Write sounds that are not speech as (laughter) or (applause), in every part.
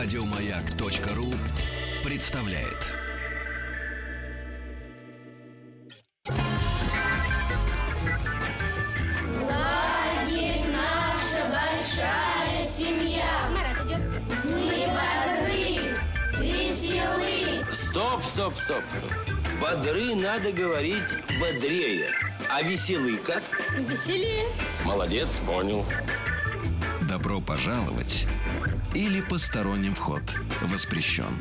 Радиомаяк.ру представляет. Лагерь наша большая семья. Мы бодры, веселы. Стоп, стоп, стоп. Бодры надо говорить бодрее. А веселый как? Веселее. Молодец, понял. Добро пожаловать или посторонним вход воспрещен.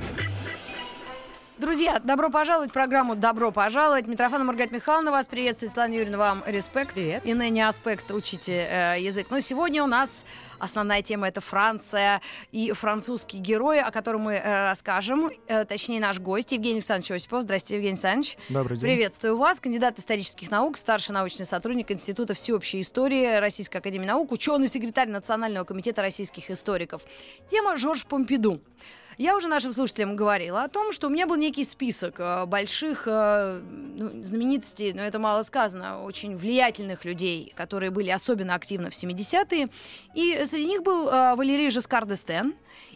Друзья, добро пожаловать в программу «Добро пожаловать». Митрофана Маргарита Михайловна вас приветствует. Светлана Юрьевна, вам респект. Привет. И ныне аспект учите э, язык. Но сегодня у нас основная тема – это Франция и французские герои, о котором мы э, расскажем. Э, точнее, наш гость Евгений Александрович Осипов. Здравствуйте, Евгений Александрович. Добрый день. Приветствую вас. Кандидат исторических наук, старший научный сотрудник Института всеобщей истории Российской академии наук, ученый-секретарь Национального комитета российских историков. Тема Жорж Помпиду. Я уже нашим слушателям говорила о том, что у меня был некий список э, больших э, ну, знаменитостей, но это мало сказано, очень влиятельных людей, которые были особенно активны в 70-е. И среди них был э, Валерий Жескар д'Эстен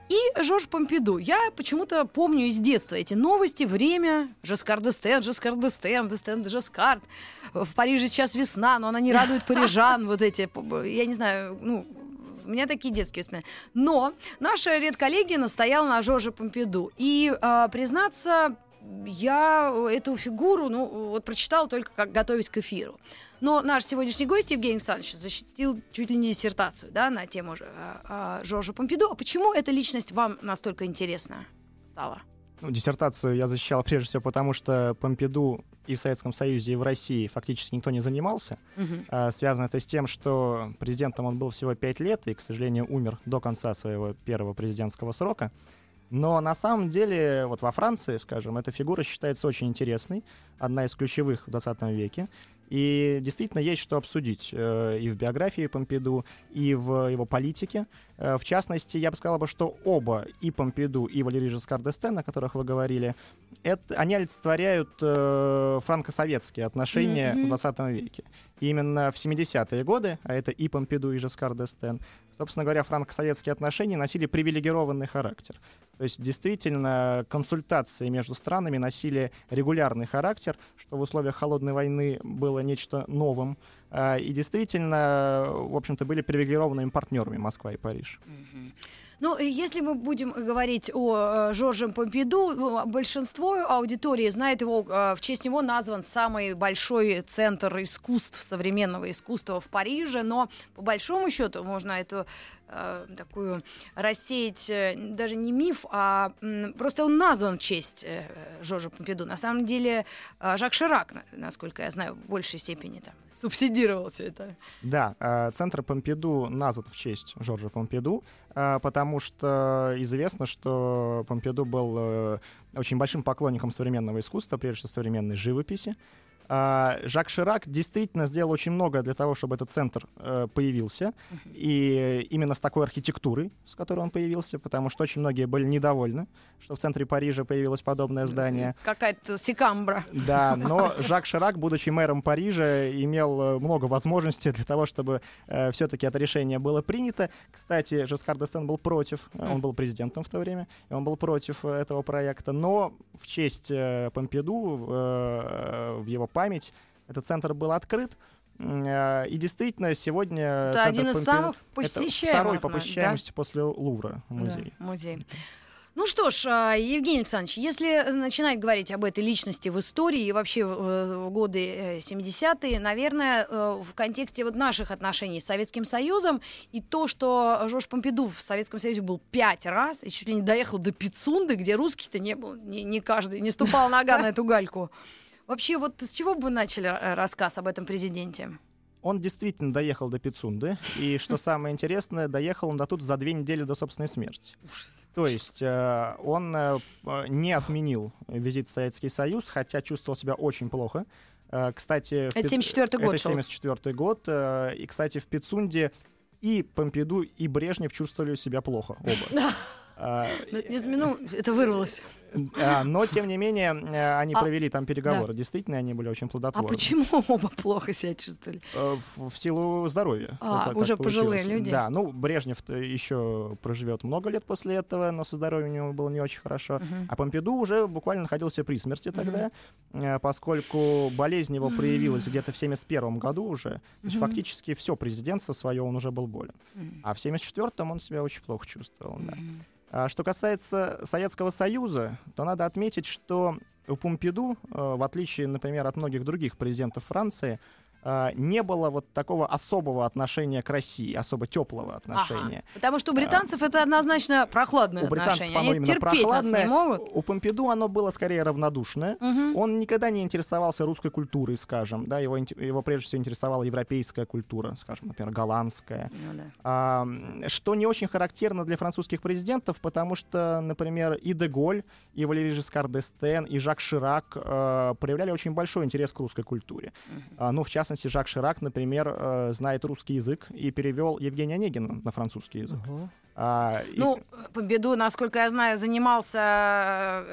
и Жорж Помпиду. Я почему-то помню из детства эти новости, время, Жескар д'Эстен, Жескар д'Эстен, д'Эстен де Жескард. В Париже сейчас весна, но она не радует парижан, вот эти, я не знаю, ну, меня такие детские воспоминания. Но наша редколлегия настояла на Жорже Помпиду. И, э, признаться, я эту фигуру, ну, вот прочитала только как готовясь к эфиру. Но наш сегодняшний гость Евгений Александрович защитил чуть ли не диссертацию, да, на тему же, э, э, Жоржа Помпиду. А почему эта личность вам настолько интересна стала? Ну, диссертацию я защищал (laughs) прежде всего потому, что Помпиду и в Советском Союзе, и в России фактически никто не занимался. Мгм. А, связано это с тем, что президентом он был всего пять лет и, к сожалению, умер до конца своего первого президентского срока. Но на самом деле, вот во Франции, скажем, эта фигура считается очень интересной, одна из ключевых в 20 веке. И действительно есть что обсудить э, и в биографии Помпиду, и в его политике. Э, в частности, я бы сказал, бы, что оба, и Помпиду, и Валерий Жескар д'Эстен, о которых вы говорили, это, они олицетворяют э, франко-советские отношения Мгм. в 20 веке. И именно в 70-е годы, а это и Помпиду, и Жескар д'Эстен, собственно говоря, франко-советские отношения носили привилегированный характер. То есть действительно консультации между странами носили регулярный характер, что в условиях холодной войны было нечто новым. А, И действительно, в общем-то, были привилегированными партнерами Москва и Париж. Ну, если мы будем говорить о э, Жорже Помпиду, ну, большинство аудитории знает его, э, в честь него назван самый большой центр искусств, современного искусства в Париже, но по большому счету можно эту э, такую рассеять даже не миф, а просто он назван в честь Жоржа Помпиду. На самом деле Жак Ширак, на- насколько я знаю, в большей степени там субсидировал все это. Да, центр Помпиду назван в честь Жоржа Помпиду, потому что известно, что Помпиду был э, очень большим поклонником современного искусства, прежде всего современной живописи. А, Жак Ширак действительно сделал очень много для того, чтобы этот центр э, появился, и именно с такой архитектурой, с которой он появился, потому что очень многие были недовольны, что в центре Парижа появилось подобное здание. Какая-то секамбра. Да, но Жак Ширак, будучи мэром Парижа, имел э, много возможностей для того, чтобы все-таки это решение было принято. Кстати, Жескар д'Эстен был против, э, он был президентом в то время, и он был против э, этого проекта, но в честь э, Помпиду, э, в его память, этот центр был открыт. Э, И действительно, сегодня Это один из Помпиду- самых посещаемых. второй по да? посещаемости после Лувра музей. Да, музей. Ну что ж, а, Евгений Александрович, если начинать говорить об этой личности в истории и вообще в, в годы э, 70-е, наверное, э, в контексте вот наших отношений с Советским Союзом и то, что Жорж Помпиду в Советском Союзе был пять раз и чуть ли не доехал до Пицунды, где русский-то не был, не, не каждый, не ступал нога на эту гальку. Вообще, вот с чего бы начали э, рассказ об этом президенте? Он действительно доехал до Пицунды, и (laughs) что самое интересное, доехал он до тут за две недели до собственной смерти. То есть э, он э, не отменил визит в Советский Союз, хотя чувствовал себя очень плохо. Кстати, Это Пи- 74-й год Это шел. 74 год. И, кстати, в Пицунде и Помпиду, и Брежнев чувствовали себя плохо оба. (laughs) Ну, это вырвалось. А, Но, тем не менее, э, они А, провели там переговоры. Действительно, они были очень А плодотворны. почему (laughs) оба плохо себя чувствовали? Э, В, силу здоровья. А, так уже пожилые люди. Да, ну, Брежнев еще проживет много лет после этого, но со здоровьем у него было не очень хорошо. Мгм. А Помпиду уже буквально находился при смерти тогда, э, поскольку болезнь его проявилась где-то в 71 году уже. То есть фактически все президентство свое он уже был болен. А в 74-м он себя очень плохо чувствовал. да. А что касается Советского Союза, то надо отметить, что у Помпиду, э, в отличие, например, от многих других президентов Франции, не было вот такого особого отношения к России, особо теплого отношения. Ага. Потому что у британцев это однозначно прохладное У британцев отношение. оно Они именно терпеть нас не прохладное. могут. У Помпиду оно было скорее равнодушное. Мгм. Он никогда не интересовался русской культурой, скажем, да, его, его прежде всего интересовала европейская культура, скажем, например, голландская. Ну да. А, что не очень характерно для французских президентов, потому что, например, и Деголь, и Валерий Жескар d'Estaing, и Жак Ширак э, проявляли очень большой интерес к русской культуре. А, ну, в частности, Жак Ширак, например, э, знает русский язык и перевел Евгения Онегина на французский язык. А, и- Ну, Победу, насколько я знаю, занимался,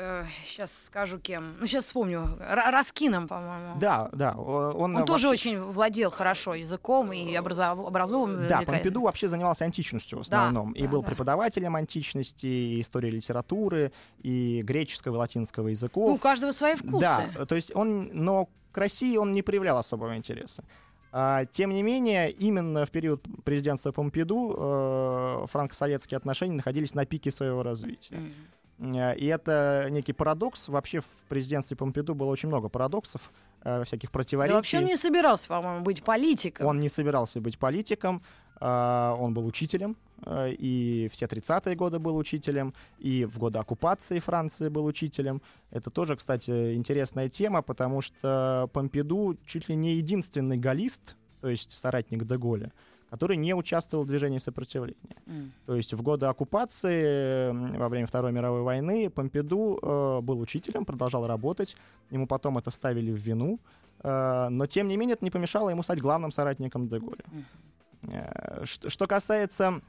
сейчас скажу кем, ну сейчас вспомню, Ра- Раскином, по-моему. да, да, он, Он тоже вообще- очень владел хорошо языком и образов... образован. Да. Помпиду вообще занимался античностью в Да, основном. и да, был да. преподавателем античности, и истории литературы, и греческого, и латинского языков. Ну, у каждого свои вкусы. Да, то есть он, но к России он не проявлял особого интереса. А, тем не менее, именно в период президентства Помпиду э, франко-советские отношения находились на пике своего развития. Э, И это некий парадокс. Вообще в президентстве Помпиду было очень много парадоксов, э, всяких Да противоречий. вообще он не собирался, по-моему, быть политиком. Он не собирался быть политиком, а, он был учителем, э, и все 30-е годы был учителем, и в годы оккупации Франции был учителем. Это тоже, кстати, интересная тема, потому что Помпиду чуть ли не единственный галлист, то есть соратник Деголя, который не участвовал в движении сопротивления. М. То есть в годы оккупации, во время Второй мировой войны, Помпиду э, был учителем, продолжал работать. Ему потом это ставили в вину. Э, но, тем не менее, это не помешало ему стать главным соратником Деголя. Э, что, что касается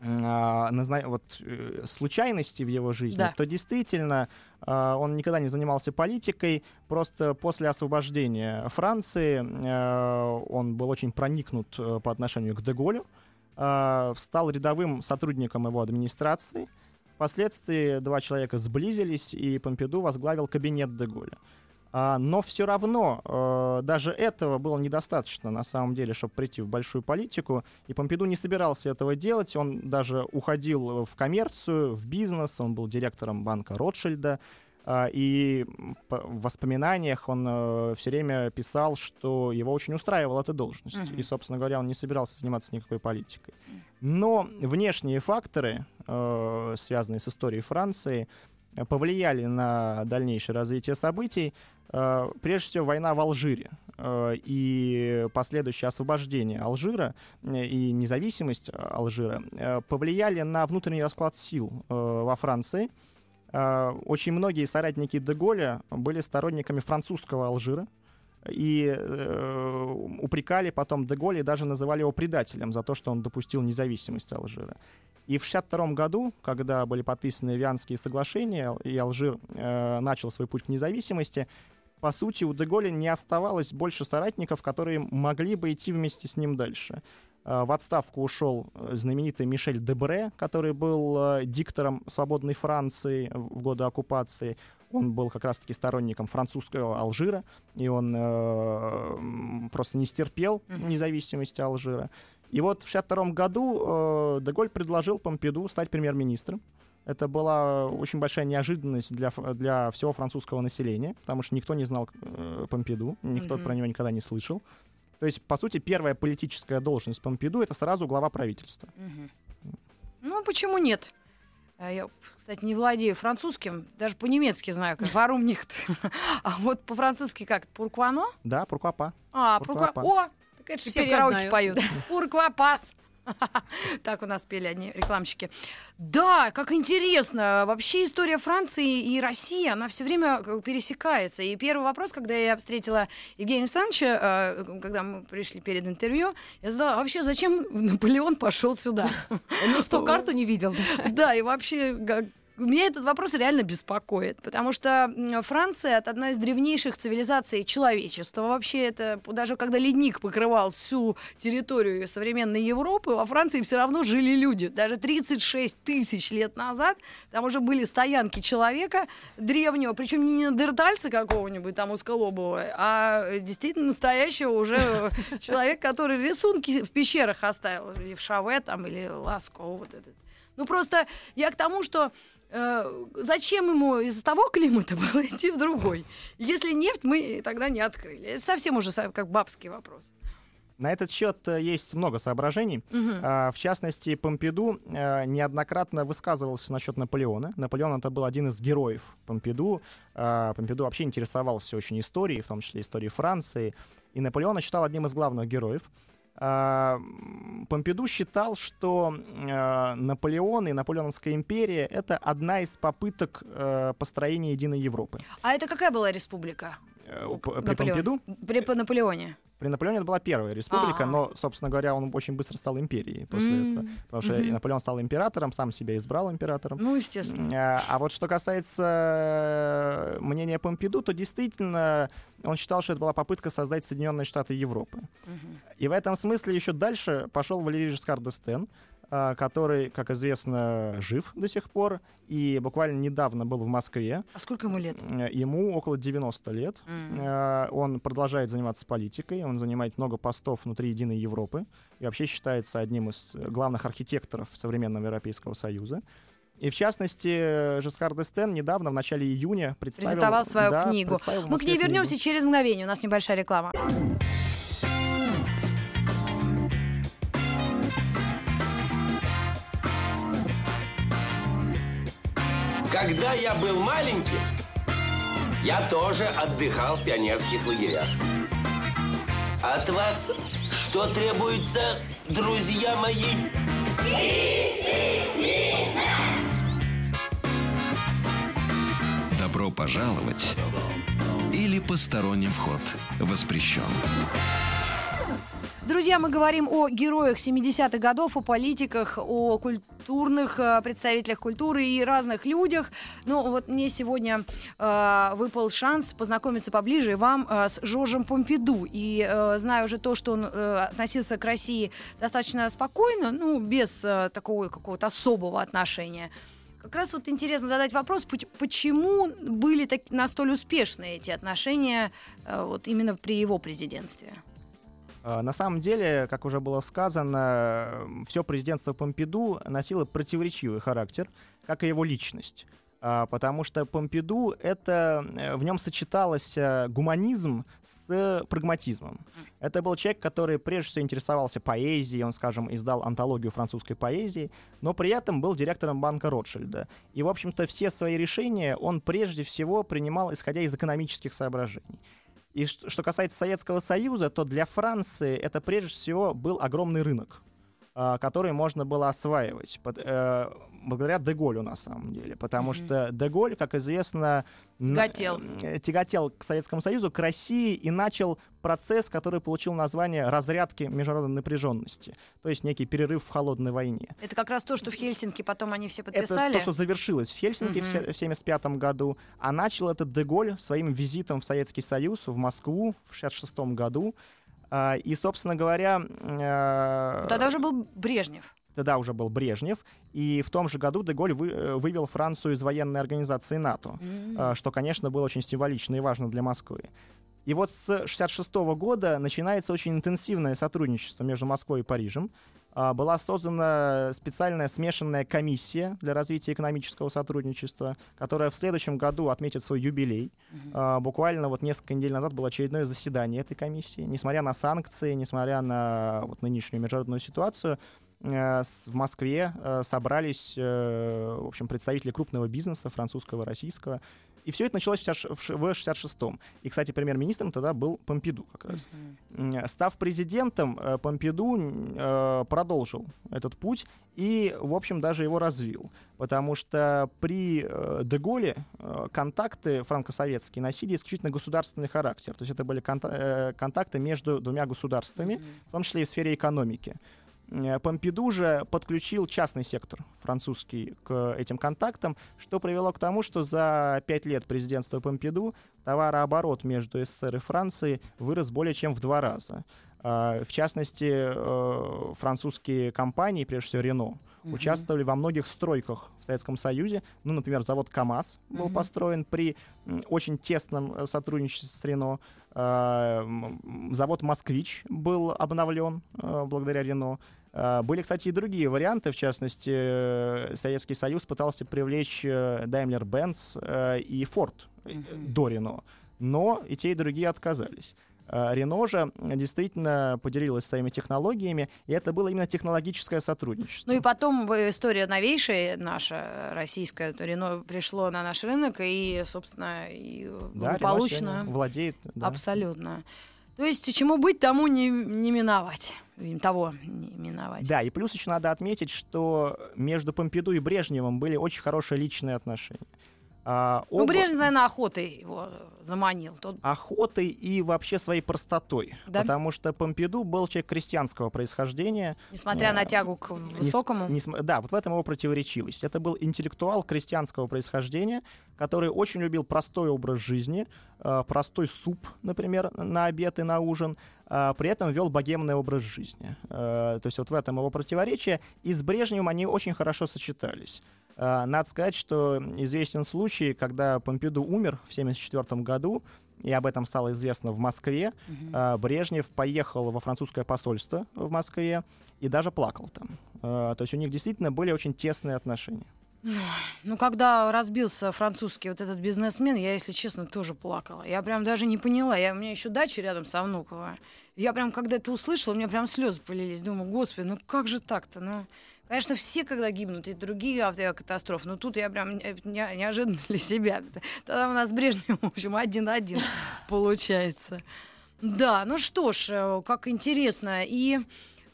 назна- вот, э, случайностей в его жизни, Да. то действительно а, он никогда не занимался политикой. Просто после освобождения Франции э, он был очень проникнут э, по отношению к Деголю, а, стал рядовым сотрудником его администрации. Впоследствии два человека сблизились, и Помпиду возглавил кабинет Деголя. А, но все равно э, даже этого было недостаточно на самом деле, чтобы прийти в большую политику. И Помпиду не собирался этого делать. Он даже уходил в коммерцию, в бизнес. Он был директором банка Ротшильда. А, И в воспоминаниях он все время писал, что его очень устраивала эта должность. Мгм. И, собственно говоря, он не собирался заниматься никакой политикой. Но внешние факторы, э, связанные с историей Франции, э, повлияли на дальнейшее развитие событий. Э, Прежде всего, война в Алжире э, и последующее освобождение Алжира э, и независимость э, Алжира э, повлияли на внутренний расклад сил э, во Франции. Э, Очень многие соратники Деголя были сторонниками французского Алжира и э, упрекали потом Деголя и даже называли его предателем за то, что он допустил независимость Алжира. И в 1962 году, когда были подписаны Вианские соглашения, и Алжир э, начал свой путь к независимости, по сути, у Деголя не оставалось больше соратников, которые могли бы идти вместе с ним дальше. Э, В отставку ушел э, знаменитый Мишель Дебре, который был э, диктором свободной Франции в годы оккупации. Он был как раз-таки сторонником французского Алжира, и он э, просто не стерпел независимости Алжира. И вот в 1962 году э, Деголь предложил Помпиду стать премьер-министром. Это была очень большая неожиданность для, для всего французского населения, потому что никто не знал э, Помпиду, никто Мгм. про него никогда не слышал. То есть, по сути, первая политическая должность Помпиду — это сразу глава правительства. Мгм. Ну, почему нет? А Я, кстати, не владею французским, даже по-немецки знаю, как (laughs) варум нихт. (laughs) А вот по-французски как? Пурквано? Да, Пруквапа. А, Пуркуа пурква. О, так это же все караоке поют. (laughs) Пурквапас. (laughs) Так у нас пели они, рекламщики. Да, как интересно. Вообще история Франции и России, она все время бы пересекается. И первый вопрос, когда я встретила Евгения Александровича, э, когда мы пришли перед интервью, я задала, «А вообще зачем Наполеон пошел сюда? (laughs) Ну что, (laughs) карту не видел? Да, и вообще, Меня этот вопрос реально беспокоит, потому что Франция — это одна из древнейших цивилизаций человечества. Вообще это, даже когда ледник покрывал всю территорию современной Европы, во Франции все равно жили люди. Даже 36 тысяч лет назад там уже были стоянки человека древнего, причем не неандертальца какого-нибудь там узколобого, а действительно настоящего уже (laughs) человека, который рисунки в пещерах оставил, или в Шаве там, или Ласко, вот этот. Ну просто я к тому, что зачем ему из того климата (laughs) было идти в другой? Если нефть мы тогда не открыли. Это совсем уже как бабский вопрос. На этот счет э, есть много соображений. А, В частности, Помпиду э, неоднократно высказывался насчет Наполеона. Наполеон это был один из героев Помпиду. А, Помпиду вообще интересовался очень историей, в том числе историей Франции. И Наполеона считал одним из главных героев. А, Помпиду считал, что э, Наполеон и Наполеоновская империя — это одна из попыток э, построения единой Европы. А это какая была республика? Э, При Наполеона? Помпиду При по Наполеоне. При Наполеоне это была первая республика, А. но, собственно говоря, он очень быстро стал империей после М, этого. Потому что и Наполеон стал императором, сам себя избрал императором. Ну, естественно. А а вот что касается э, мнения Помпиду, то действительно он считал, что это была попытка создать Соединенные Штаты Европы. Мгм. И в этом смысле еще дальше пошел Валерий Жескар d'Естен, а, который, как известно, жив до сих пор и буквально недавно был в Москве. А сколько ему лет? Ему около 90 лет. Э, Он продолжает заниматься политикой, он занимает много постов внутри Единой Европы и вообще считается одним из главных архитекторов современного Европейского Союза. И в частности, Жескар d'Естен недавно, в начале июня, представил... Презентовал свою да, книгу. представил Мы к ней книгу. вернемся через мгновение. У нас небольшая реклама. Когда я был маленьким, я тоже отдыхал в пионерских лагерях. От вас что требуется, друзья мои? Добро пожаловать или посторонним вход воспрещен. Друзья, мы говорим о героях 70-х годов, о политиках, о культурных э, представителях культуры и разных людях. Ну, вот мне сегодня э, выпал шанс познакомиться поближе вам э, с Жоржем Помпиду. И э, знаю уже то, что он э, относился к России достаточно спокойно, ну, без э, такого какого-то особого отношения. Как раз вот интересно задать вопрос, почему были так, настолько успешны эти отношения э, вот именно при его президентстве? Э, На самом деле, как уже было сказано, все президентство Помпиду носило противоречивый характер, как и его личность. А, Потому что Помпиду это э, в нем сочеталось э, гуманизм с прагматизмом. Это был человек, который прежде всего интересовался поэзией, он, скажем, издал антологию французской поэзии, но при этом был директором банка Ротшильда. И, в общем-то, все свои решения он прежде всего принимал, исходя из экономических соображений. И что касается Советского Союза, то для Франции это прежде всего был огромный рынок, а, который можно было осваивать под- э, благодаря Деголю на самом деле. Потому Мгм. что Деголь, как известно, Тяготел. э, тяготел к Советскому Союзу, к России и начал процесс, который получил название разрядки международной напряженности, то есть некий перерыв в холодной войне. Это как раз то, что в Хельсинки потом они все Это подписали. то, что завершилось в Хельсинки се- в 1975 году, а начал этот Деголь своим визитом в Советский Союз, в Москву в 1966 году. А, И, собственно говоря, э, Тогда уже был Брежнев. тогда уже был Брежнев, и в том же году Деголь вы- э, вывел Францию из военной организации НАТО, а, что, конечно, было очень символично и важно для Москвы. И вот с 1966 года начинается очень интенсивное сотрудничество между Москвой и Парижем. А, Была создана специальная смешанная комиссия для развития экономического сотрудничества, которая в следующем году отметит свой юбилей. А, Буквально вот несколько недель назад было очередное заседание этой комиссии. Несмотря на санкции, несмотря на вот нынешнюю международную ситуацию, в Москве э, собрались, э, в общем, представители крупного бизнеса, французского, российского. И все это началось в 60 в ш- в 66-м. И, кстати, премьер-министром тогда был Помпиду как раз. М, Став президентом, э, Помпиду э, продолжил этот путь и, в общем, даже его развил. Потому что при э, Деголе э, контакты франко-советские носили исключительно государственный характер. То есть это были конта- э, контакты между двумя государствами, в том числе и в сфере экономики. Э, Помпиду же подключил частный сектор французский к этим контактам, что привело к тому, что за пять лет президентства Помпиду товарооборот между СССР и Францией вырос более чем в два раза. А, В частности, э, французские компании, прежде всего Рено, участвовали во многих стройках в Советском Союзе. Ну, например, завод КАМАЗ был Мгм. построен при очень тесном э, сотрудничестве с Рено. Завод «Москвич» был обновлен э, благодаря Рено. А, Были, кстати, и другие варианты. В частности, э, Советский Союз пытался привлечь э, Daimler-Benz э, и Ford Мгм. до Рено. Но и те, и другие отказались. А, Рено же действительно поделилась своими технологиями, и это было именно технологическое сотрудничество. Ну и потом история новейшая наша, российская, то Рено пришло на наш рынок и, собственно, и да, сегодня владеет. да. Абсолютно. То есть чему быть, тому не, не миновать. Того не миновать. Да, и плюс еще надо отметить, что между Помпиду и Брежневым были очень хорошие личные отношения. А, Ну, оба Брежнев, наверное, охотой его заманил. Тот... охотой и вообще своей простотой. Да? Потому что Помпиду был человек крестьянского происхождения. Несмотря э, на тягу к Нес- высокому. несм- да, вот в этом его противоречивость. Это был интеллектуал крестьянского происхождения, который очень любил простой образ жизни, э, простой суп, например, на обед и на ужин, а при этом вел богемный образ жизни. Э, то есть вот в этом его противоречие. И с Брежневым они очень хорошо сочетались. Э, Надо сказать, что известен случай, когда Помпиду умер в 1974 году, и об этом стало известно в Москве. А, Брежнев поехал во французское посольство в Москве и даже плакал там. А, То есть у них действительно были очень тесные отношения. Ну, когда разбился французский вот этот бизнесмен, я, если честно, тоже плакала. Я прям даже не поняла. Я, у меня еще дача рядом со Внуково. Я прям, когда это услышала, у меня прям слезы полились. Думаю, господи, ну как же так-то? Ну, конечно, все, когда гибнут, и другие авиакатастрофы. Но тут я прям не- неожиданно для себя. Тогда у нас с Брежневым, в общем, один-один (laughs) получается. Да, ну что ж, э, как интересно. И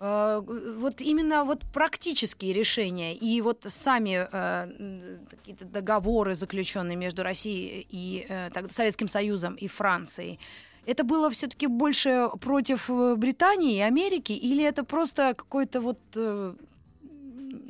э, вот именно вот практические решения и вот сами э, какие-то договоры, заключенные между Россией и э, так, Советским Союзом и Францией, это было все-таки больше против э, Британии и Америки, или это просто какое-то вот э,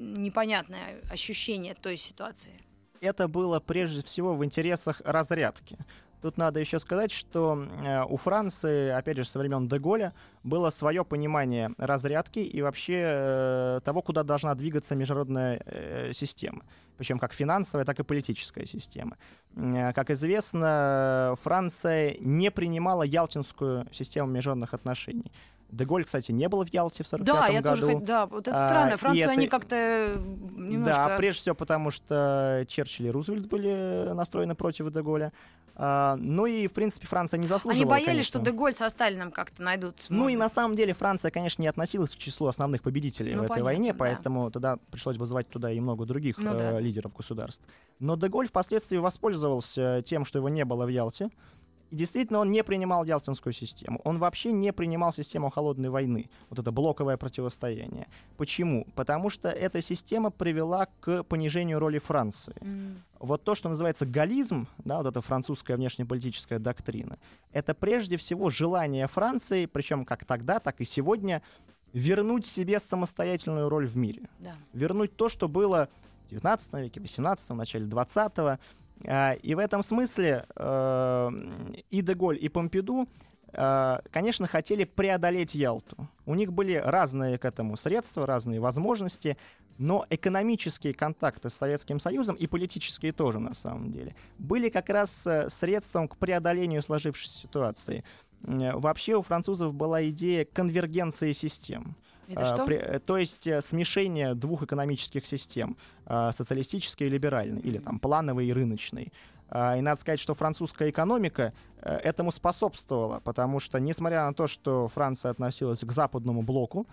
непонятное ощущение той ситуации? Это было прежде всего в интересах разрядки. Тут надо еще сказать, что э, у Франции, опять же, со времен Деголя, было свое понимание разрядки и вообще э, того, куда должна двигаться международная э, система. Причем как финансовая, так и политическая система. Как известно, Франция не принимала Ялтинскую систему международных отношений. Деголь, кстати, не был в Ялте в 1945 Да, я году. тоже да, вот это А, странно. Францию это- они как-то э, немножко... Да, прежде всего потому, что Черчилль и Рузвельт были настроены против Деголя. А, ну и, в принципе, Франция не заслуживала, Они боялись, конечно. что Деголь со Сталином как-то найдут. Ну и на самом деле Франция, конечно, не относилась к числу основных победителей Ну, в этой понятно, войне, да. поэтому тогда пришлось бы звать туда и много других Ну э, да. лидеров государств. Но Деголь впоследствии воспользовался тем, что его не было в Ялте, и действительно он не принимал Ялтинскую систему. Он вообще не принимал систему холодной войны, вот это блоковое противостояние. Почему? Потому что эта система привела к понижению роли Франции М. вот то, что называется галлизм, да, вот эта французская внешнеполитическая доктрина, это прежде всего желание Франции, причем как тогда, так и сегодня, вернуть себе самостоятельную роль в мире. Да. Вернуть то, что было в 19 веке, 18 в начале 20 И в этом смысле э, и Деголь, и Помпиду, э, конечно, хотели преодолеть Ялту. У них были разные к этому средства, разные возможности, но экономические контакты с Советским Союзом и политические тоже, на самом деле, были как раз э, средством к преодолению сложившейся ситуации. Вообще у французов была идея конвергенции систем. Это А, что? при- э, то есть э, смешение двух экономических систем, а, социалистической и либеральной, или там плановой и рыночной. А, И надо сказать, что французская экономика э, этому способствовала, потому что, несмотря на то, что Франция относилась к западному блоку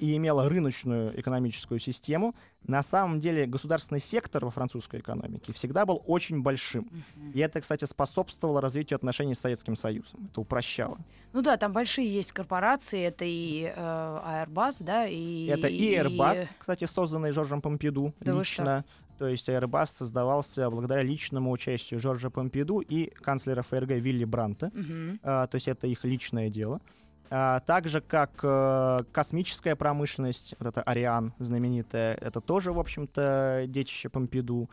и имела рыночную экономическую систему, на самом деле государственный сектор во французской экономике всегда был очень большим. И это, кстати, способствовало развитию отношений с Советским Союзом. Это упрощало. Ну да, там большие есть корпорации, это и э, Airbus, да, и... Это и Airbus, кстати, созданный Жоржем Помпиду Да лично. То есть Airbus создавался благодаря личному участию Жоржа Помпиду и канцлера ФРГ Вилли Бранта. Мгм. А, то есть это их личное дело. А, так же, как э, космическая промышленность, вот это Ариан знаменитая, это тоже, в общем-то, детище Помпиду.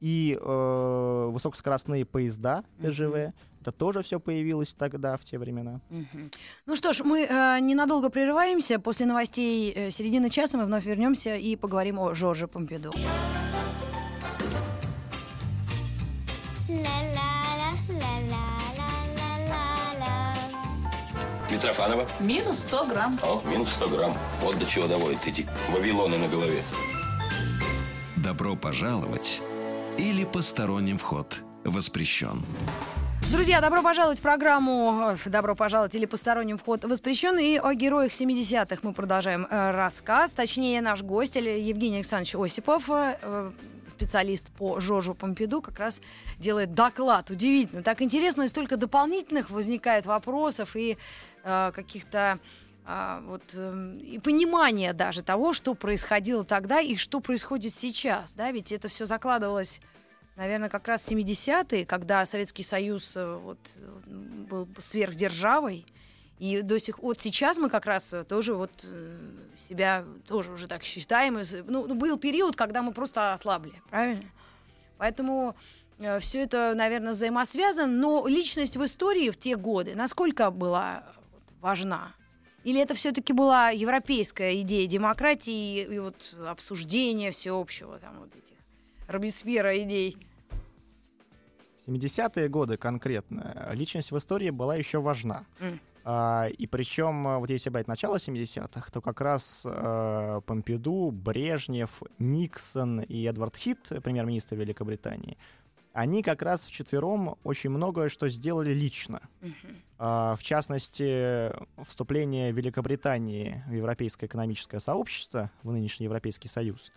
И э, высокоскоростные поезда ТЖВ, это тоже все появилось тогда, в те времена. Мгм. Ну что ж, мы э, ненадолго прерываемся. После новостей э, середины часа мы вновь вернемся и поговорим о Жорже Помпиду. Митрофанова? Минус 100 грамм. О, минус 100 грамм. Вот до чего доводят эти вавилоны на голове. Добро пожаловать или посторонним вход воспрещен. Друзья, добро пожаловать в программу э, «Добро пожаловать» или «Посторонним вход воспрещен». И о героях 70-х мы продолжаем э, рассказ. Точнее, наш гость Евгений Александрович Осипов, э, специалист по Жоржу Помпиду, как раз делает доклад. Удивительно. Так интересно, и столько дополнительных возникает вопросов и каких-то а, вот, эм, и понимание даже того, что происходило тогда и что происходит сейчас. Да? Ведь это все закладывалось наверное, как раз 70-е, когда Советский Союз э, вот, э, был сверхдержавой, и до сих вот сейчас мы как раз э, тоже вот э, себя тоже уже так считаем. Ну, ну, был период, когда мы просто ослабли, правильно? Поэтому все это, наверное, взаимосвязано. Но личность в истории в те годы насколько была важна? Или это все-таки была европейская идея демократии и, и вот обсуждения всеобщего там вот этих Робеспьера идей? В 70-е годы конкретно личность в истории была еще важна. М. А, и причем, а, вот если брать начало 70-х, то как раз э, Помпиду, Брежнев, Никсон и Эдвард Хит, премьер-министр Великобритании, они как раз вчетвером очень многое что сделали лично. А, в частности, вступление Великобритании в Европейское экономическое сообщество, в нынешний Европейский Союз,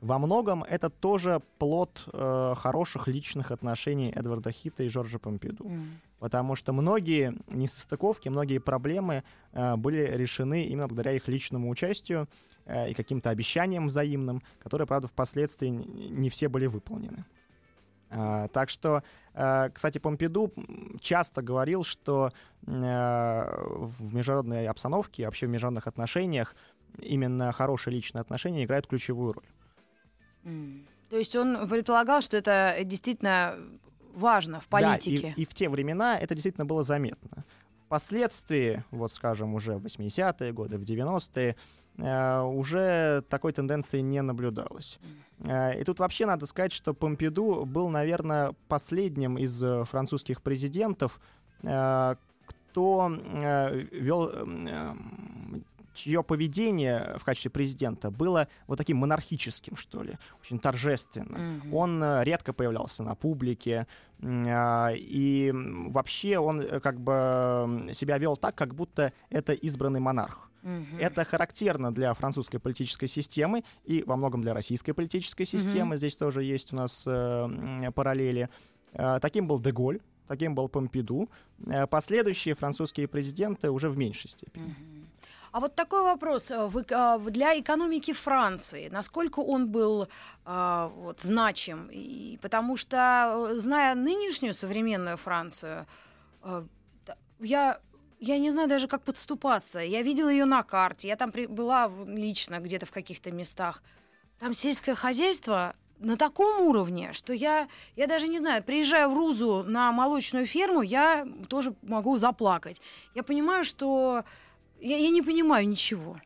во многом это тоже плод э, хороших личных отношений Эдварда Хита и Жоржа Помпиду. Потому что многие несостыковки, многие проблемы э, были решены именно благодаря их личному участию э, и каким-то обещаниям взаимным, которые, правда, впоследствии не все были выполнены. А, так что, э, кстати, Помпиду часто говорил, что э, в международной обстановке, вообще в международных отношениях именно хорошие личные отношения играют ключевую роль. То есть он предполагал, что это действительно важно в политике. Да, и, и в те времена это действительно было заметно. Впоследствии, вот скажем, уже в 80-е годы, в 90-е, э, уже такой тенденции не наблюдалось. Э, и тут вообще надо сказать, что Помпиду был, наверное, последним из э, французских президентов, э, кто э, вел э, чье поведение в качестве президента было вот таким монархическим, что ли, очень торжественным. Мгм. Он э, редко появлялся на публике, и вообще он э, как бы себя вел так, как будто это избранный монарх. Мгм. Это характерно для французской политической системы и во многом для российской политической системы. Здесь тоже есть у нас э, параллели. Э, Таким был Деголь, таким был Помпиду. Э, Последующие французские президенты уже в меньшей степени. А вот такой вопрос э, в- для экономики Франции, насколько он был а, вот, значим? И, потому что, э, зная нынешнюю современную Францию, э, я я не знаю даже, как подступаться. Я видела ее на карте, я там при- была лично где-то в каких-то местах. Там сельское хозяйство на таком уровне, что я, я даже не знаю, приезжая в Рузу на молочную ферму, я тоже могу заплакать. Я понимаю, что я, я не понимаю ничего.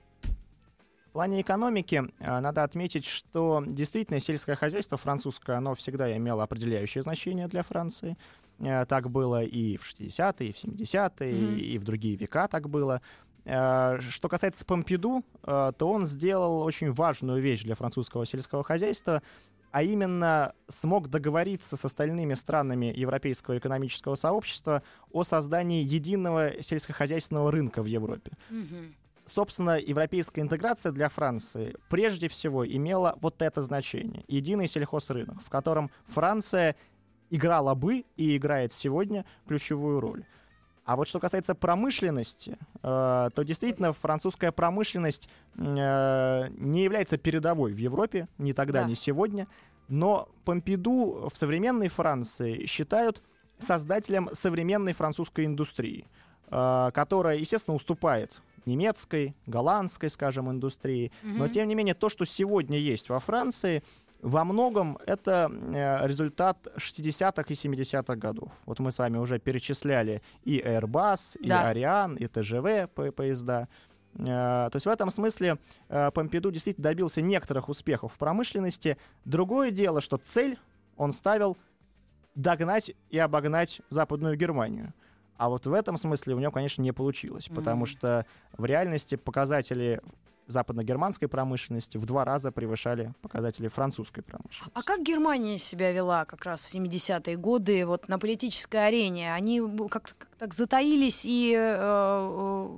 В плане экономики э, надо отметить, что действительно сельское хозяйство французское, оно всегда имело определяющее значение для Франции. Э, Так было и в 60-е, и в 70-е, Мгм. и в другие века так было. Э, Что касается Помпиду, э, то он сделал очень важную вещь для французского сельского хозяйства, а именно смог договориться с остальными странами Европейского экономического сообщества о создании единого сельскохозяйственного рынка в Европе собственно, европейская интеграция для Франции прежде всего имела вот это значение. Единый сельхозрынок, в котором Франция играла бы и играет сегодня ключевую роль. А вот что касается промышленности, э, то действительно французская промышленность э, не является передовой в Европе, ни тогда, Да. ни сегодня. Но Помпиду в современной Франции считают создателем современной французской индустрии. э, которая, естественно, уступает немецкой, голландской, скажем, индустрии. Но, Мгм. тем не менее, то, что сегодня есть во Франции, во многом это э, результат 60-х и 70-х годов. Вот мы с вами уже перечисляли и Airbus, и Да. Ариан, и ТЖВ по- поезда. Э, То есть в этом смысле э, Помпиду действительно добился некоторых успехов в промышленности. Другое дело, что цель он ставил догнать и обогнать Западную Германию. А вот в этом смысле у него, конечно, не получилось, потому Мгм. что в реальности показатели западногерманской промышленности в два раза превышали показатели французской промышленности. А как Германия себя вела как раз в 70-е годы вот на политической арене? Они как-то как так затаились и... э, э,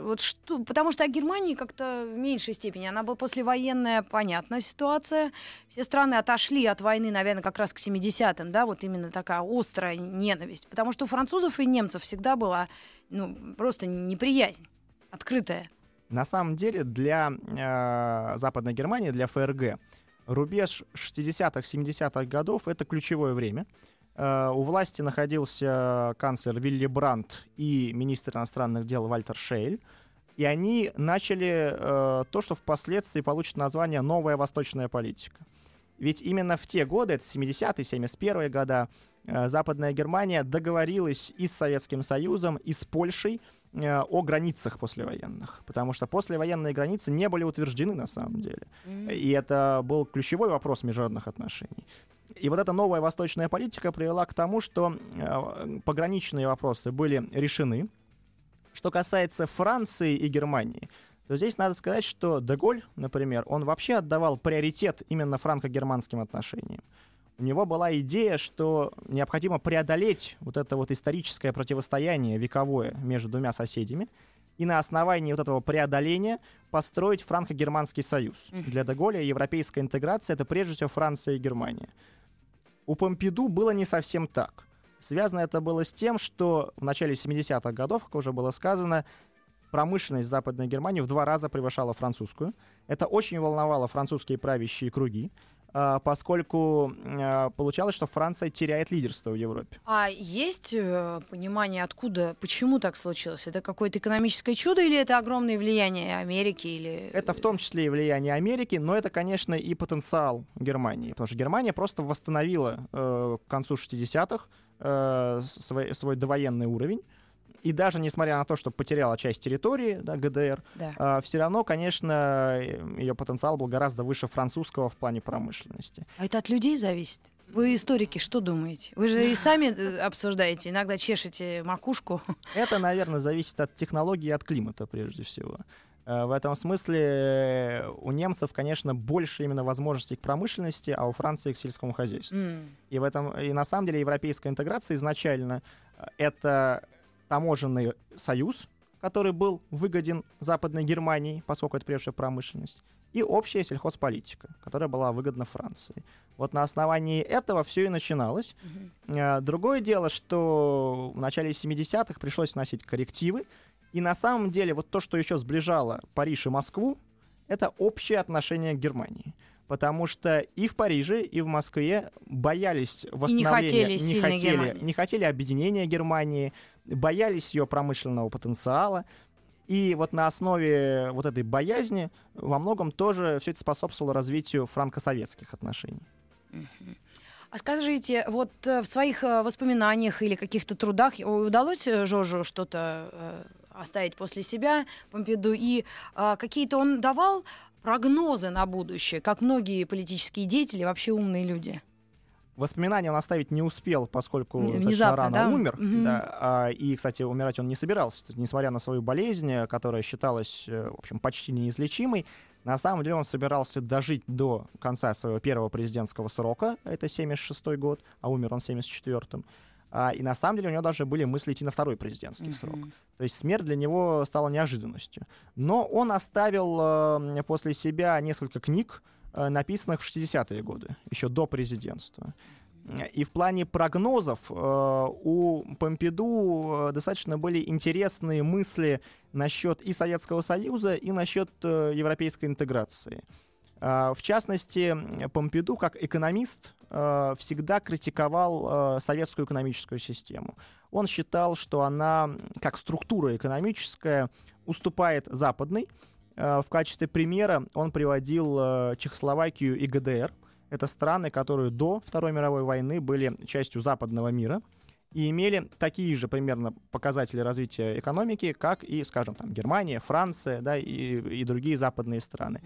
вот что, потому что о Германии как-то в меньшей степени. Она была послевоенная, понятная ситуация. Все страны отошли от войны, наверное, как раз к 70-м, да, вот именно такая острая ненависть. Потому что у французов и немцев всегда была, ну, просто неприязнь открытая. На самом деле для э, Западной Германии, для ФРГ, рубеж 60-х, 70-х годов — это ключевое время. Э, у власти находился канцлер Вилли Брандт и министр иностранных дел Вальтер Шейль. И они начали э, то, что впоследствии получит название «новая восточная политика». Ведь именно в те годы, это 70-е, 71-е года, э, Западная Германия договорилась и с Советским Союзом, и с Польшей о границах послевоенных. Потому что послевоенные границы не были утверждены на самом деле. И это был ключевой вопрос международных отношений. И вот эта новая восточная политика привела к тому, что э, пограничные вопросы были решены. Что касается Франции и Германии, то здесь надо сказать, что Деголь, например, он вообще отдавал приоритет именно франко-германским отношениям. У него была идея, что необходимо преодолеть вот это вот историческое противостояние вековое между двумя соседями, и на основании вот этого преодоления построить франко-германский союз. Для Деголя европейская интеграция — это прежде всего Франция и Германия. У Помпиду было не совсем так. Связано это было с тем, что в начале 70-х годов, как уже было сказано, промышленность Западной Германии в два раза превышала французскую. Это очень волновало французские правящие круги, поскольку а, получалось, что Франция теряет лидерство в Европе. А есть э, понимание, откуда, почему так случилось? Это какое-то экономическое чудо или это огромное влияние Америки? Или... Это в том числе и влияние Америки, но это, конечно, и потенциал Германии, потому что Германия просто восстановила э, к концу 60-х э, свой, свой довоенный уровень. И даже несмотря на то, что потеряла часть территории, да, ГДР, Да. все равно, конечно, ее потенциал был гораздо выше французского в плане промышленности. А это от людей зависит? Вы, историки, что думаете? Вы же и сами э, обсуждаете, иногда чешете макушку. Это, наверное, зависит от технологии и от климата, прежде всего. Э, В этом смысле э, у немцев, конечно, больше именно возможностей к промышленности, а у Франции к сельскому хозяйству. М. И в этом, и на самом деле европейская интеграция изначально э, это таможенный союз, который был выгоден Западной Германии, поскольку это прежде промышленность, и общая сельхозполитика, которая была выгодна Франции. Вот на основании этого все и начиналось. Э, Другое дело, что в начале 70-х пришлось вносить коррективы, и на самом деле вот то, что еще сближало Париж и Москву, это общее отношение к Германии. Потому что и в Париже, и в Москве боялись восстановления... хотели сильной хотели, Германии. не хотели объединения Германии, боялись ее промышленного потенциала. И вот на основе вот этой боязни во многом тоже все это способствовало развитию франко-советских отношений. А скажите, вот э, в своих э, воспоминаниях или каких-то трудах удалось э, Жоржу что-то оставить после себя, Помпиду, и э, какие-то он давал прогнозы на будущее, как многие политические деятели, вообще умные люди? Воспоминания он оставить не успел, поскольку внезапно, рано да? умер. Мгм. да, а, и, кстати, умирать он не собирался. Несмотря на свою болезнь, э, которая считалась, э, в общем, почти неизлечимой, на самом деле он собирался дожить до конца своего первого президентского срока, это 76 год, а умер он в 74-м. А, и на самом деле у него даже были мысли идти на второй президентский срок. Мгм. То есть смерть для него стала неожиданностью. Но он оставил э, после себя несколько книг, э, написанных в 60-е годы, еще до президентства. И в плане прогнозов э, у Помпиду э, достаточно были интересные мысли насчет и Советского Союза, и насчет э, европейской интеграции. А, В частности, Помпиду, как экономист, э, всегда критиковал э, советскую экономическую систему. Он считал, что она, как структура экономическая, уступает западной. Э, В качестве примера он приводил э, Чехословакию и ГДР. Это страны, которые до Второй мировой войны были частью западного мира и имели такие же примерно показатели развития экономики, как и, скажем, там, Германия, Франция да, и, и другие западные страны.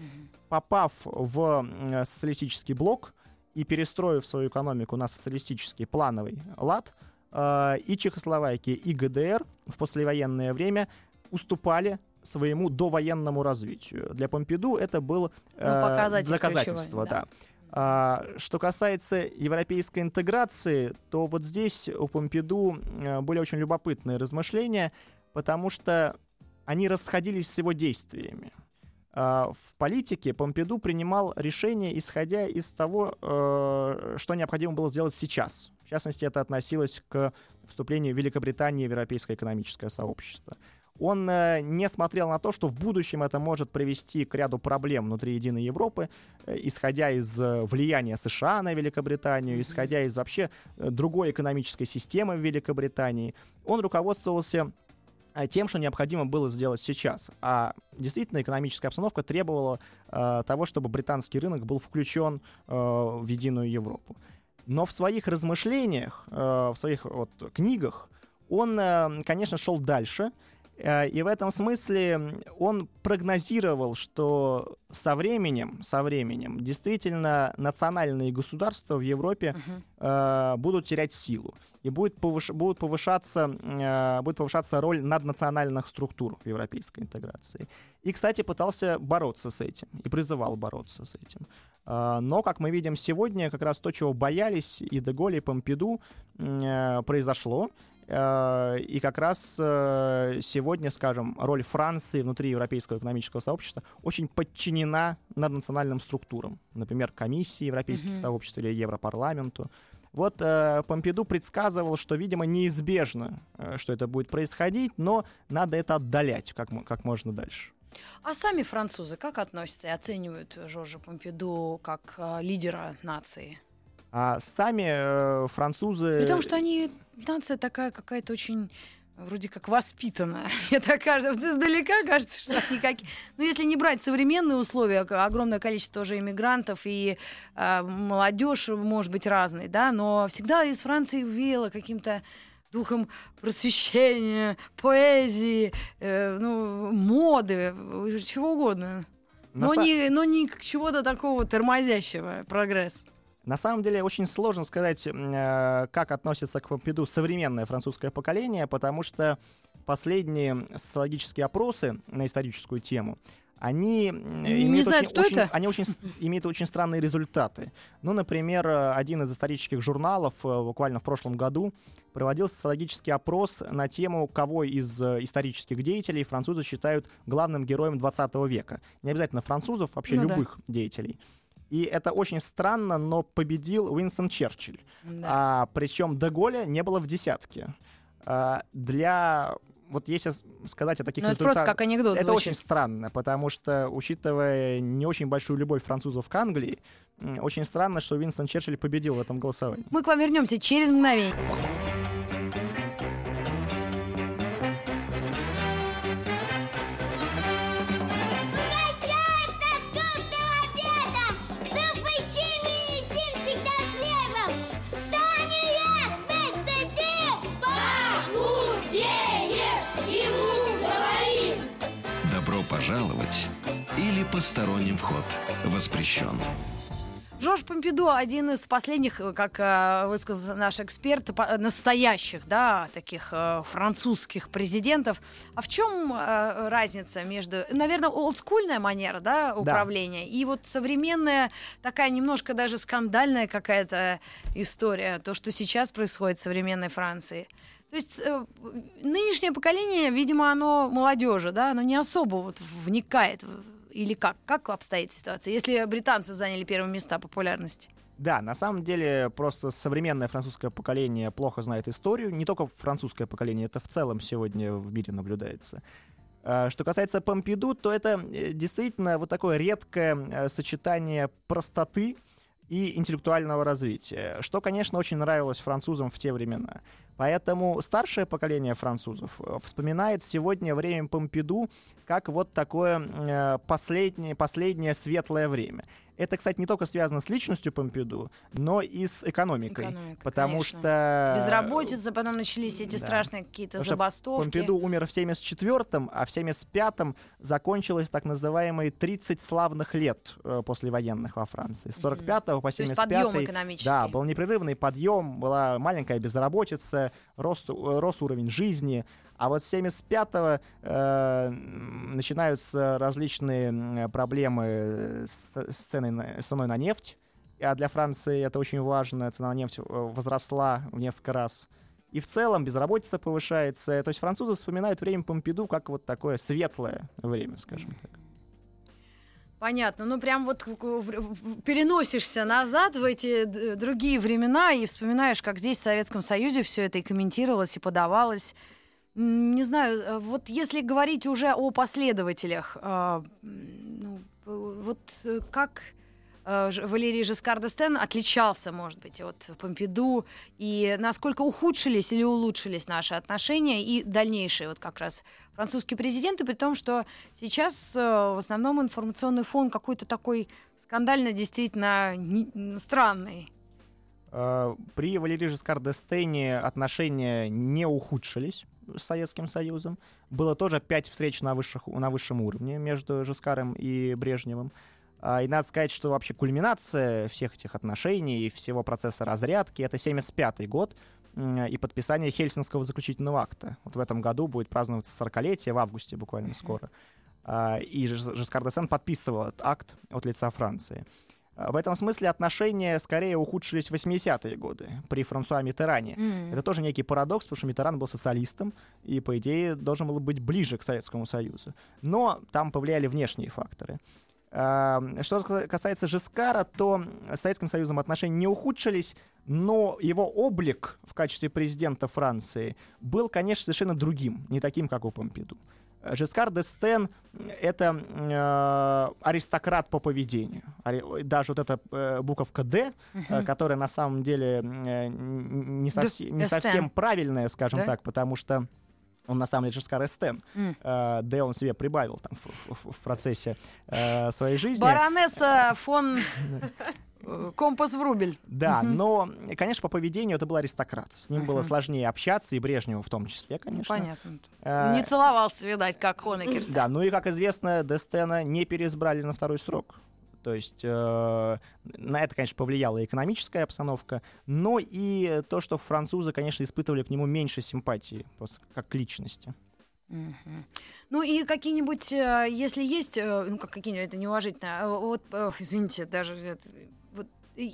Попав в социалистический блок и перестроив свою экономику на социалистический плановый лад, э, и Чехословакия, и ГДР в послевоенное время уступали своему довоенному развитию. Для Помпиду это было Ну, показатель доказательство, ключевой, да. да. А, что касается европейской интеграции, то вот здесь у Помпиду э, были очень любопытные размышления, потому что они расходились с его действиями. А, В политике Помпиду принимал решения, исходя из того, э, что необходимо было сделать сейчас. В частности, это относилось к вступлению Великобритании в Европейское экономическое сообщество. Он э, не смотрел на то, что в будущем это может привести к ряду проблем внутри единой Европы, э, исходя из э, влияния США на Великобританию, исходя из вообще другой экономической системы в Великобритании. Он руководствовался тем, что необходимо было сделать сейчас. А действительно экономическая обстановка требовала э, того, чтобы британский рынок был включен э, в единую Европу. Но в своих размышлениях, э, в своих вот, книгах он, конечно, шел дальше. Э, И в этом смысле он прогнозировал, что со временем, со временем действительно национальные государства в Европе Мгм. э, будут терять силу. И будет, повыш- будут повышаться, э, будет повышаться роль наднациональных структур в европейской интеграции. И, кстати, пытался бороться с этим и призывал бороться с этим. Э, но, как мы видим сегодня, как раз то, чего боялись и Деголь, и Помпиду, э, произошло. Э, И как раз э, сегодня, скажем, роль Франции внутри европейского экономического сообщества очень подчинена наднациональным структурам. Например, комиссии европейских Мгм. сообществ или Европарламенту. Вот э, Помпиду предсказывал, что, видимо, неизбежно, э, что это будет происходить, но надо это отдалять как, как можно дальше. А сами французы как относятся и оценивают Жоржа Помпиду как э, лидера нации? А сами э, французы... При том, что они нация такая какая-то очень вроде как воспитанная. (laughs) Мне так кажется, вот издалека кажется, что никакие... Ну, если не брать современные условия, огромное количество уже иммигрантов и э, молодежь может быть разной, да, но всегда из Франции веяло каким-то духом просвещения, поэзии, э, ну, моды, чего угодно. на Но са- не, но не чего-то такого тормозящего прогресс. На самом деле очень сложно сказать, э, как относится к Помпиду современное французское поколение, потому что последние социологические опросы на историческую тему, они Не имеют, знаю, очень, кто очень- это. они очень имеют очень странные результаты. Ну, например, один из исторических журналов э, буквально в прошлом году проводил социологический опрос на тему, кого из э, исторических деятелей французы считают главным героем 20 века. Не обязательно французов, вообще Ну да. любых деятелей. И это очень странно, но победил Уинстон Черчилль. Да. А, причем Деголя не было в десятке. А, для вот если сказать о таких Ну, это просто результатах, как анекдот это звучит. очень странно, потому что, учитывая не очень большую любовь французов к Англии, очень странно, что Уинстон Черчилль победил в этом голосовании. Мы к вам вернемся через мгновение. Пожаловать или посторонним вход воспрещен. Жорж Помпиду один из последних, э, как э, высказал наш эксперт, по- настоящих, да, таких э, французских президентов. А в чем э, разница между, наверное, олдскульная манера, да, управления и вот современная такая немножко даже скандальная какая-то история, то, что сейчас происходит в современной Франции? То есть э, нынешнее поколение, видимо, оно молодежи, да, оно не особо вот вникает или как? Как обстоит ситуация, если британцы заняли первые места популярности? Да, на самом деле просто современное французское поколение плохо знает историю. Не только французское поколение, это в целом сегодня в мире наблюдается. Э, Что касается Помпиду, то это э, действительно вот такое редкое э, сочетание простоты и интеллектуального развития, что, конечно, очень нравилось французам в те времена. Поэтому старшее поколение французов э, вспоминает сегодня время Помпиду как вот такое э, последнее, последнее светлое время. Это, кстати, не только связано с личностью Помпиду, но и с экономикой. Экономика, потому конечно. что... Безработица, потом начались эти да. страшные какие-то забастовки. Помпиду умер в 74-м, а в 75-м закончилось так называемые 30 славных лет э, послевоенных во Франции. С 45 по То есть 75 подъем экономический. Да, был непрерывный подъем, была маленькая безработица, рос, э, рос уровень жизни. А вот с 75-го э, начинаются различные проблемы с, с ценой на, с ценой на нефть. А для Франции это очень важно. Цена на нефть э, возросла в несколько раз. И в целом безработица повышается. То есть французы вспоминают время Помпиду как вот такое светлое время, скажем так. Понятно. Ну, прям вот переносишься назад в эти д- другие времена и вспоминаешь, как здесь, в Советском Союзе, все это и комментировалось, и подавалось. Не знаю, э, вот если говорить уже о последователях, а, ну, э, вот э, как Валерий Жескар отличался, может быть, от Помпиду, и насколько ухудшились или улучшились наши отношения и дальнейшие вот как раз французские президенты, при том, что сейчас в основном информационный фон какой-то такой скандально действительно странный. Э, При Валерии Жескар отношения не ухудшились с Советским Союзом. Было тоже пять встреч на, высших, на высшем уровне между Жескаром и Брежневым. А, И надо сказать, что вообще кульминация всех этих отношений и всего процесса разрядки — это 75 год и подписание Хельсинского заключительного акта. Вот в этом году будет праздноваться 40-летие, в августе буквально скоро. А, И Жес- Жескар d'Эстен подписывал этот акт от лица Франции. В этом смысле отношения скорее ухудшились в 80-е годы при Франсуа Миттеране. М. Это тоже некий парадокс, потому что Миттеран был социалистом и, по идее, должен был быть ближе к Советскому Союзу. Но там повлияли внешние факторы. А, Что ка- касается Жескара, то с Советским Союзом отношения не ухудшились, но его облик в качестве президента Франции был, конечно, совершенно другим, не таким, как у Помпиду. Жескар d'Эстен — это э, аристократ по поведению. Ари- Даже вот эта э, буковка «Д», э, которая на самом деле э, не, совсе- не совсем правильная, скажем Да? так, потому что он на самом деле Жескар Эстен. М. Э, Д он себе прибавил там в, в- в процессе э, своей жизни. Баронесса фон э, Компас Врубель. Да, Мгм. но, конечно, по поведению это был аристократ. С ним было сложнее общаться, и Брежневу в том числе, конечно. понятно. Э, Не целовался, видать, как Хонекер. Да, ну и, как известно, Дестена не переизбрали на второй срок. То есть э, на это, конечно, повлияла экономическая обстановка, но и то, что французы, конечно, испытывали к нему меньше симпатии, просто как к личности. Ну и какие-нибудь, э, если есть, э, ну как какие-нибудь, это неуважительно, э, вот, извините, даже и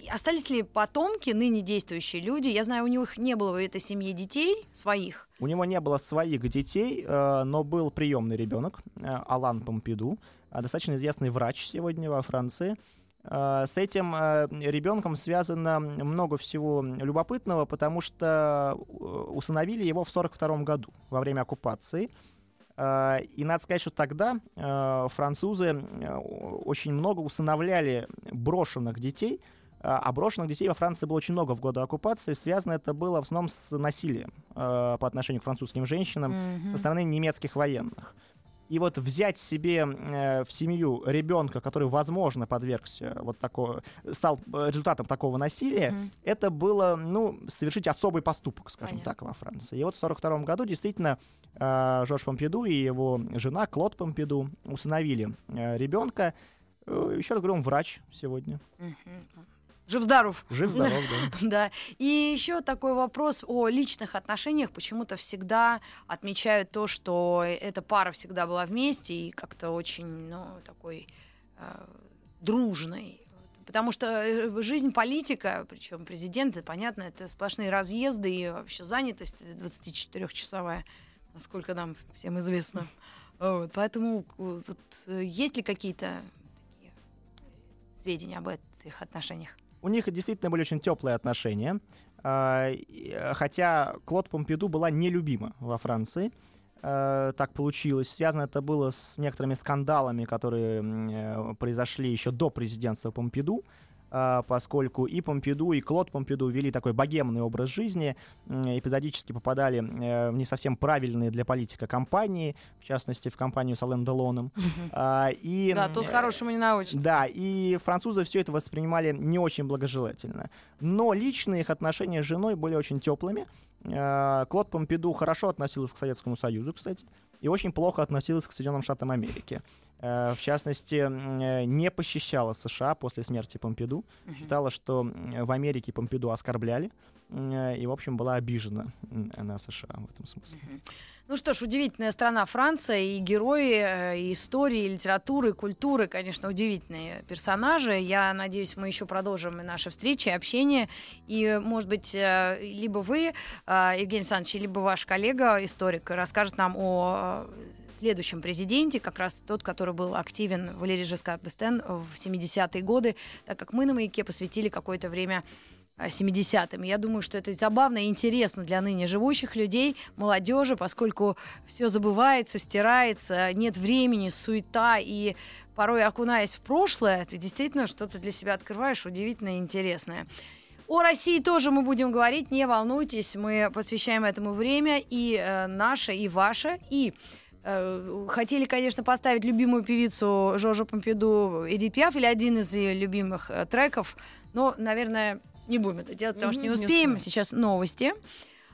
остались ли потомки, ныне действующие люди? Я знаю, у них не было в этой семье детей своих. У него не было своих детей, э, но был приемный ребенок, э, Алан Помпиду, э, достаточно известный врач сегодня во Франции. С этим ребенком связано много всего любопытного, потому что усыновили его в 1942 году во время оккупации. И надо сказать, что тогда французы очень много усыновляли брошенных детей, а а брошенных детей во Франции было очень много в годы оккупации. Связано это было в основном с насилием э, по отношению к французским женщинам Мгм. со стороны немецких военных. И вот взять себе э, в семью ребенка, который, возможно, подвергся вот такого, стал э, результатом такого насилия, Мгм. это было, ну, совершить особый поступок, скажем Понятно. так, во Франции. И вот в 1942 году действительно э, Жорж Помпиду и его жена Клод Помпиду усыновили э, ребенка. Э, еще раз говорю, он врач сегодня. Мгм. Жив-здоров. Жив-здоров, да. (laughs) Да. И еще такой вопрос о личных отношениях. Почему-то всегда отмечают то, что эта пара всегда была вместе и как-то очень, ну, такой э, дружной. Потому что э, жизнь политика, причем президенты, понятно, это сплошные разъезды и вообще занятость 24-часовая, насколько нам всем известно. Вот, поэтому э, тут, э, есть ли какие-то сведения об этих отношениях? У них действительно были очень теплые отношения. а, э, Хотя Клод Помпиду была нелюбима во Франции. э, так получилось. Связано это было с некоторыми скандалами, которые э, произошли еще до президентства Помпиду поскольку и Помпиду, и Клод Помпиду вели такой богемный образ жизни, эпизодически попадали э, в не совсем правильные для политика компании, в частности, в компанию с Ален Делоном. А, и, Да, тут э, хорошему не научишь. да, и французы все это воспринимали не очень благожелательно. Но личные их отношения с женой были очень теплыми. Э, Клод Помпиду хорошо относилась к Советскому Союзу, кстати, и очень плохо относилась к Соединенным Штатам Америки. Э, В частности, э, не пощищала США после смерти Помпиду. Считала, что в Америке Помпиду оскорбляли. э, И, в общем, была обижена на США в этом смысле. Ну что ж, удивительная страна Франция, и герои, и истории, и литературы, и культуры, конечно, удивительные персонажи. Я надеюсь, мы еще продолжим и наши встречи, и общение. И, может быть, либо вы, Евгений Александрович, либо ваш коллега, историк, расскажет нам о следующем президенте, как раз тот, который был активен, Валерий Жескар Дестен, в 70-е годы, так как мы на «Маяке» посвятили какое-то время а, 70-м. Я думаю, что это забавно и интересно для ныне живущих людей, молодежи, поскольку все забывается, стирается, нет времени, суета, и порой окунаясь в прошлое, ты действительно что-то для себя открываешь удивительное и интересное. О России тоже мы будем говорить, не волнуйтесь, мы посвящаем этому время, и э, наше, и ваше, и хотели, конечно, поставить любимую певицу Жожо Помпиду Эдит Пиаф или один из ее любимых э, треков, но, наверное, не будем это делать, потому что не не успеем. успеем. Сейчас новости.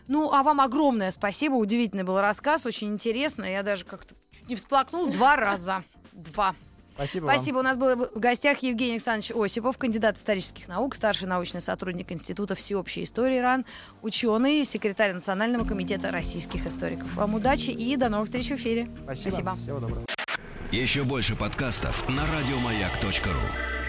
Ну, а вам огромное спасибо. Удивительный был рассказ, очень интересно. Я даже как-то чуть не всплакнул два раза. Два. Спасибо вам. Спасибо. У нас был в гостях Евгений Александрович Осипов, кандидат исторических наук, старший научный сотрудник Института всеобщей истории РАН, ученый, секретарь Национального комитета российских историков. Вам удачи и до новых встреч в эфире. Спасибо. Спасибо. Всего доброго. Еще больше подкастов на радиомаяк.ру.